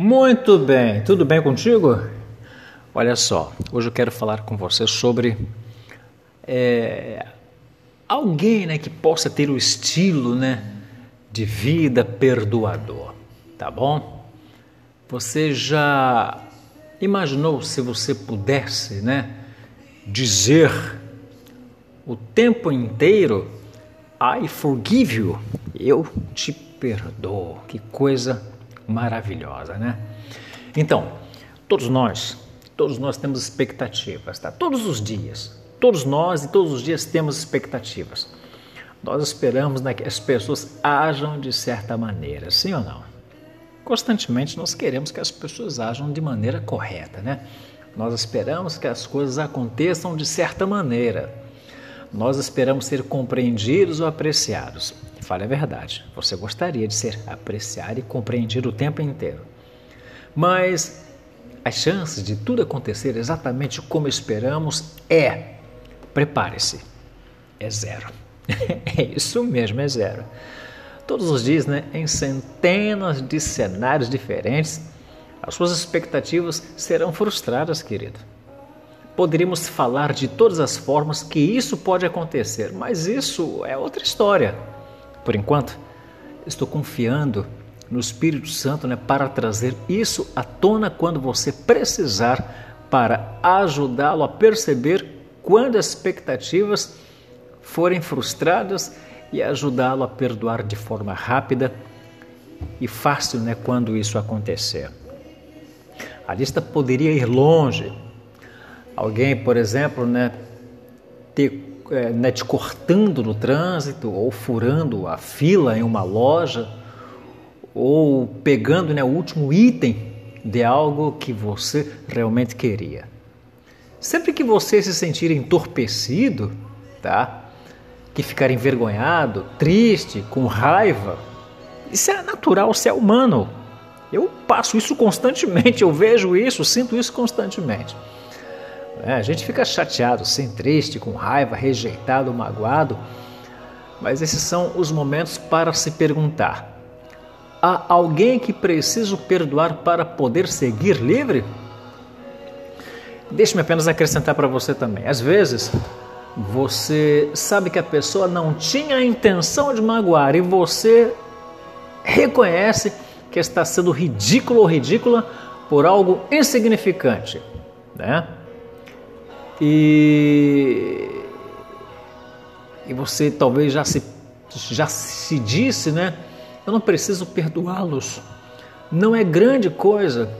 Muito bem, tudo bem contigo? Olha só, hoje eu quero falar com você sobre é, alguém né, que possa ter o estilo né, de vida perdoador, tá bom? Você já imaginou se você pudesse né, dizer o tempo inteiro I forgive you, eu te perdoo, que coisa maravilhosa, né? Então, todos nós, todos nós temos expectativas, tá? Todos os dias, todos nós e todos os dias temos expectativas. Nós esperamos né, que as pessoas ajam de certa maneira, sim ou não? Constantemente nós queremos que as pessoas ajam de maneira correta, né? Nós esperamos que as coisas aconteçam de certa maneira. Nós esperamos ser compreendidos ou apreciados. Fale a verdade, você gostaria de ser apreciado e compreendido o tempo inteiro. Mas as chances de tudo acontecer exatamente como esperamos é, prepare-se, é zero. é isso mesmo, é zero. Todos os dias, né, em centenas de cenários diferentes, as suas expectativas serão frustradas, querido. Poderíamos falar de todas as formas que isso pode acontecer, mas isso é outra história. Por enquanto, estou confiando no Espírito Santo né, para trazer isso à tona quando você precisar, para ajudá-lo a perceber quando as expectativas forem frustradas e ajudá-lo a perdoar de forma rápida e fácil né, quando isso acontecer. A lista poderia ir longe. Alguém, por exemplo, né, ter né, te cortando no trânsito, ou furando a fila em uma loja, ou pegando né, o último item de algo que você realmente queria. Sempre que você se sentir entorpecido, tá? que ficar envergonhado, triste, com raiva, isso é natural, isso é humano. Eu passo isso constantemente, eu vejo isso, sinto isso constantemente. É, a gente fica chateado, sem triste, com raiva, rejeitado, magoado, mas esses são os momentos para se perguntar: há alguém que preciso perdoar para poder seguir livre? Deixe-me apenas acrescentar para você também. Às vezes, você sabe que a pessoa não tinha a intenção de magoar e você reconhece que está sendo ridículo ou ridícula por algo insignificante, né? E, e você talvez já se, já se disse, né? Eu não preciso perdoá-los. Não é grande coisa.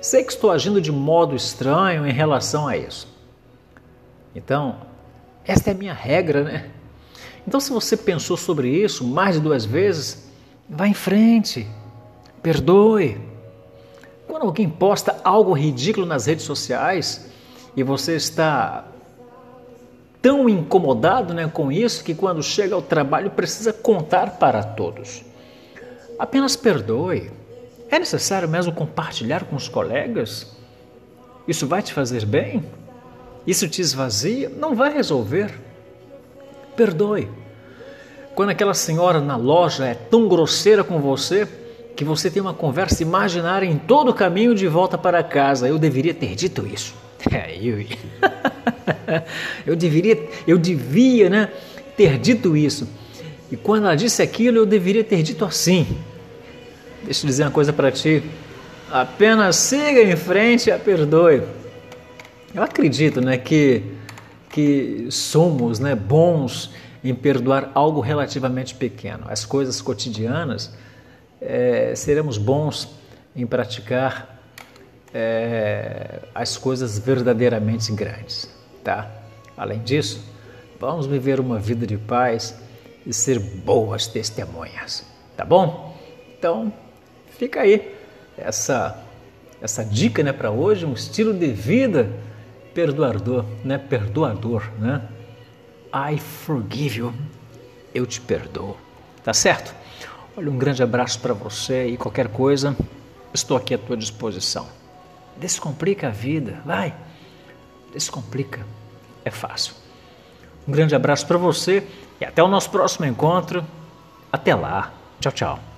Sei que estou agindo de modo estranho em relação a isso. Então, esta é a minha regra, né? Então, se você pensou sobre isso mais de duas vezes, vá em frente, perdoe. Quando alguém posta algo ridículo nas redes sociais, e você está tão incomodado né, com isso que quando chega ao trabalho precisa contar para todos. Apenas perdoe. É necessário mesmo compartilhar com os colegas? Isso vai te fazer bem? Isso te esvazia? Não vai resolver. Perdoe. Quando aquela senhora na loja é tão grosseira com você que você tem uma conversa imaginária em todo o caminho de volta para casa, eu deveria ter dito isso. É, eu, eu deveria, eu devia, né, ter dito isso. E quando ela disse aquilo, eu deveria ter dito assim. Deixa eu dizer uma coisa para ti. Apenas siga em frente e a perdoe. Eu acredito, né, que que somos, né, bons em perdoar algo relativamente pequeno. As coisas cotidianas, é, seremos bons em praticar é, as coisas verdadeiramente grandes, tá? Além disso, vamos viver uma vida de paz e ser boas testemunhas, tá bom? Então, fica aí essa essa dica, né, para hoje, um estilo de vida perdoador, né? Perdoador, né? I forgive you. Eu te perdoo. Tá certo? Olha, um grande abraço para você e qualquer coisa, estou aqui à tua disposição. Descomplica a vida, vai. Descomplica. É fácil. Um grande abraço para você e até o nosso próximo encontro. Até lá. Tchau, tchau.